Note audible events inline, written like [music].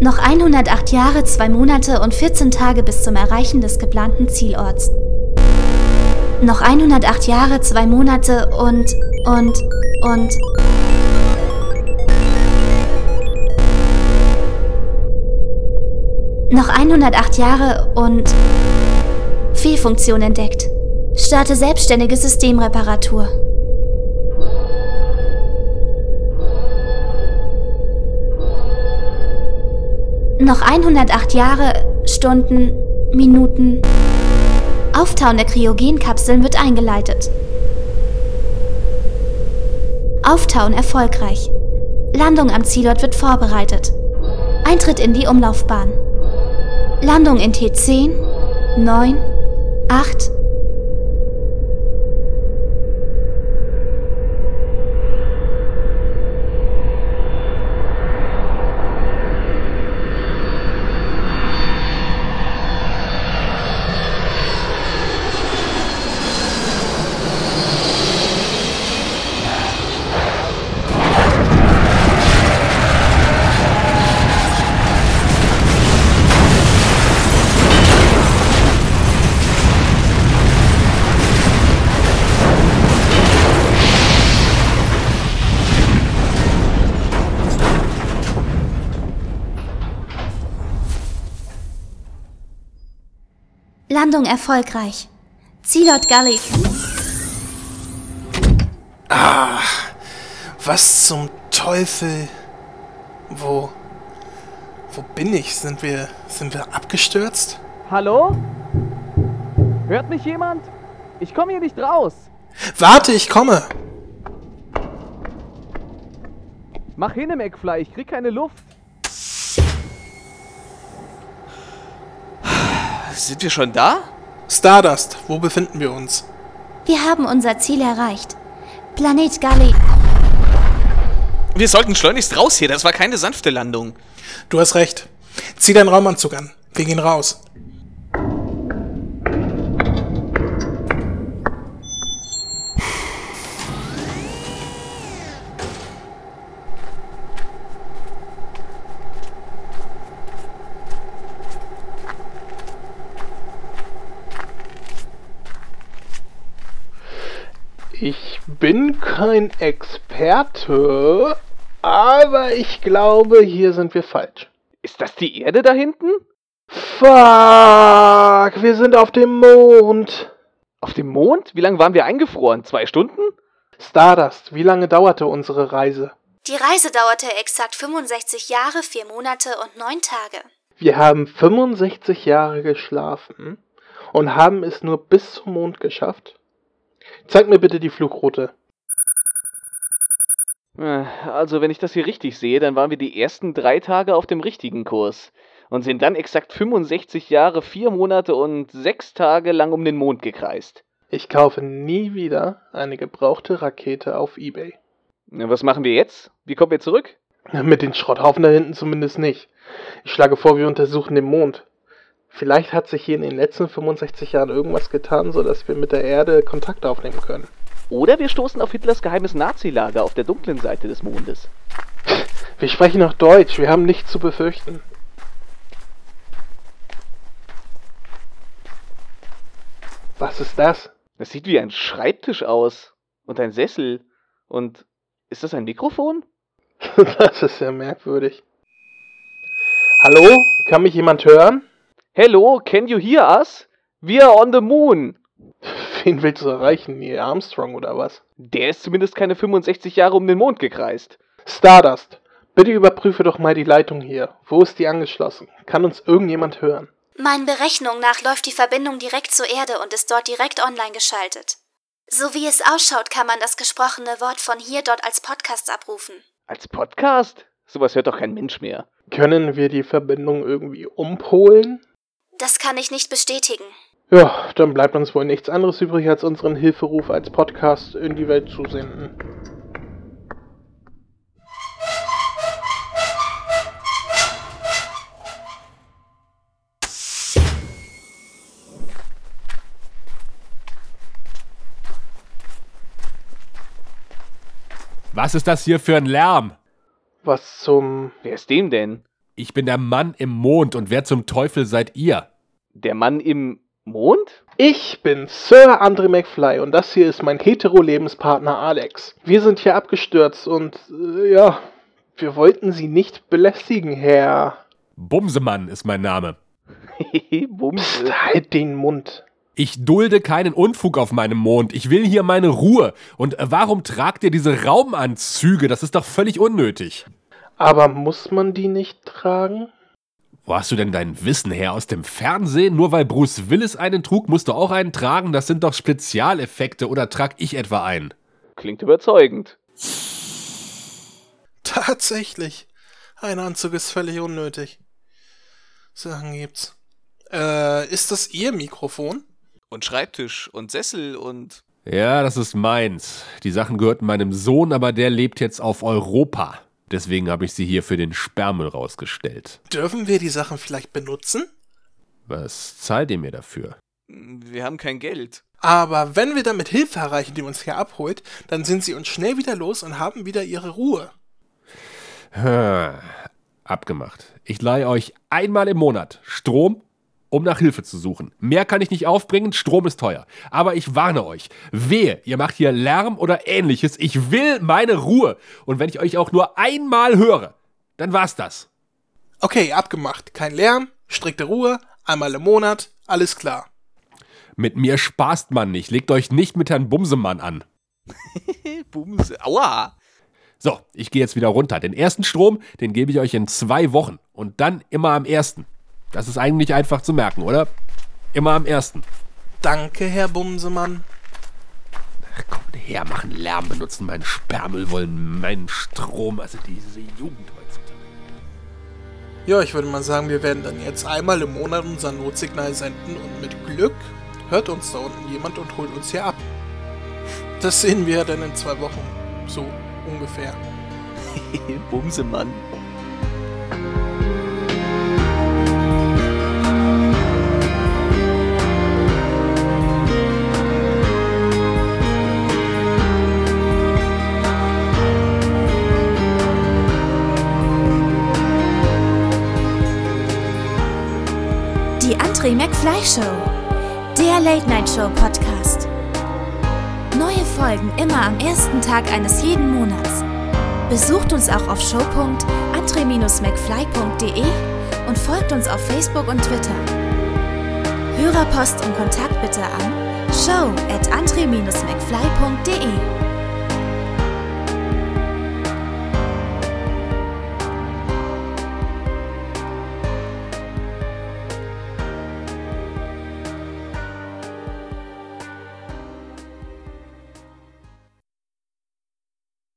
Noch 108 Jahre, 2 Monate und 14 Tage bis zum Erreichen des geplanten Zielorts. Noch 108 Jahre, 2 Monate und, und, und... Noch 108 Jahre und... Fehlfunktion entdeckt. Starte selbstständige Systemreparatur. Noch 108 Jahre, Stunden, Minuten. Auftauen der Kryogenkapseln wird eingeleitet. Auftauen erfolgreich. Landung am Zielort wird vorbereitet. Eintritt in die Umlaufbahn. Landung in T10, 9, 8, Landung erfolgreich. Zielort Gully. Ah, was zum Teufel? Wo. Wo bin ich? Sind wir. Sind wir abgestürzt? Hallo? Hört mich jemand? Ich komme hier nicht raus. Warte, ich komme! Mach hin im Eckfly, ich krieg keine Luft. Sind wir schon da? Stardust, wo befinden wir uns? Wir haben unser Ziel erreicht. Planet Gully. Wir sollten schleunigst raus hier, das war keine sanfte Landung. Du hast recht. Zieh deinen Raumanzug an. Wir gehen raus. Ich bin kein Experte, aber ich glaube, hier sind wir falsch. Ist das die Erde da hinten? Fuck, wir sind auf dem Mond. Auf dem Mond? Wie lange waren wir eingefroren? Zwei Stunden? Stardust, wie lange dauerte unsere Reise? Die Reise dauerte exakt 65 Jahre, 4 Monate und 9 Tage. Wir haben 65 Jahre geschlafen und haben es nur bis zum Mond geschafft. Zeig mir bitte die Flugroute. Äh, Also, wenn ich das hier richtig sehe, dann waren wir die ersten drei Tage auf dem richtigen Kurs und sind dann exakt 65 Jahre, vier Monate und sechs Tage lang um den Mond gekreist. Ich kaufe nie wieder eine gebrauchte Rakete auf Ebay. Na, Was machen wir jetzt? Wie kommen wir zurück? Mit den Schrotthaufen da hinten zumindest nicht. Ich schlage vor, wir untersuchen den Mond. Vielleicht hat sich hier in den letzten 65 Jahren irgendwas getan, sodass wir mit der Erde Kontakt aufnehmen können. Oder wir stoßen auf Hitlers geheimes Nazilager auf der dunklen Seite des Mondes. [laughs] Wir sprechen noch Deutsch, wir haben nichts zu befürchten. Was ist das? Das sieht wie ein Schreibtisch aus. Und ein Sessel. Und ist das ein Mikrofon? [laughs] Das ist ja merkwürdig. Hallo? Kann mich jemand hören? Hello, can you hear us? We are on the moon. [laughs] Wen willst du erreichen? Neil Armstrong oder was? Der ist zumindest keine 65 Jahre um den Mond gekreist. Stardust, bitte überprüfe doch mal die Leitung hier. Wo ist die angeschlossen? Kann uns irgendjemand hören? Meinen Berechnungen nach läuft die Verbindung direkt zur Erde und ist dort direkt online geschaltet. So wie es ausschaut, kann man das gesprochene Wort von hier dort als Podcast abrufen. Als Podcast? Sowas hört doch kein Mensch mehr. Können wir die Verbindung irgendwie umpolen? Das kann ich nicht bestätigen. Ja, dann bleibt uns wohl nichts anderes übrig, als unseren Hilferuf als Podcast in die Welt zu senden. Was ist das hier für ein Lärm? Was zum... Wer ist dem denn? Ich bin der Mann im Mond und wer zum Teufel seid ihr? Der Mann im Mond? Ich bin Sir Andre McFly und das hier ist mein hetero-Lebenspartner Alex. Wir sind hier abgestürzt und äh, ja, wir wollten Sie nicht belästigen, Herr. Bumsemann ist mein Name. [laughs] Bums. Psst, halt den Mund. Ich dulde keinen Unfug auf meinem Mond. Ich will hier meine Ruhe. Und warum tragt ihr diese Raumanzüge? Das ist doch völlig unnötig. Aber muss man die nicht tragen? Wo hast du denn dein Wissen her? Aus dem Fernsehen? Nur weil Bruce Willis einen trug, musst du auch einen tragen? Das sind doch Spezialeffekte. Oder trag ich etwa einen? Klingt überzeugend. Tatsächlich. Ein Anzug ist völlig unnötig. Sachen gibt's. Äh, ist das Ihr Mikrofon? Und Schreibtisch und Sessel und. Ja, das ist meins. Die Sachen gehörten meinem Sohn, aber der lebt jetzt auf Europa. Deswegen habe ich sie hier für den Sperrmüll rausgestellt. Dürfen wir die Sachen vielleicht benutzen? Was zahlt ihr mir dafür? Wir haben kein Geld. Aber wenn wir damit Hilfe erreichen, die uns hier abholt, dann sind sie uns schnell wieder los und haben wieder ihre Ruhe. Abgemacht. Ich leihe euch einmal im Monat Strom, um nach Hilfe zu suchen. Mehr kann ich nicht aufbringen, Strom ist teuer. Aber ich warne euch, wehe, ihr macht hier Lärm oder ähnliches. Ich will meine Ruhe. Und wenn ich euch auch nur einmal höre, dann war's das. Okay, abgemacht. Kein Lärm, strikte Ruhe, einmal im Monat, alles klar. Mit mir spaßt man nicht. Legt euch nicht mit Herrn Bumsemann an. [laughs] Bums. Aua! So, ich gehe jetzt wieder runter. Den ersten Strom, den gebe ich euch in zwei Wochen. Und dann immer am ersten. Das ist eigentlich einfach zu merken, oder? Immer am ersten. Danke, Herr Bumsemann. Ach, komm her, machen Lärm, benutzen meinen Sperrmüll, wollen meinen Strom. Also diese Jugend heutzutage. Ja, ich würde mal sagen, wir werden dann jetzt einmal im Monat unser Notsignal senden und mit Glück hört uns da unten jemand und holt uns hier ab. Das sehen wir dann in zwei Wochen. So ungefähr. [laughs] Bumsemann. McFly Show. Der Late Night Show Podcast. Neue Folgen immer am ersten Tag eines jeden Monats. Besucht uns auch auf show.andre-mcfly.de und folgt uns auf Facebook und Twitter. Hörerpost und Kontakt bitte an show at andre-mcfly.de.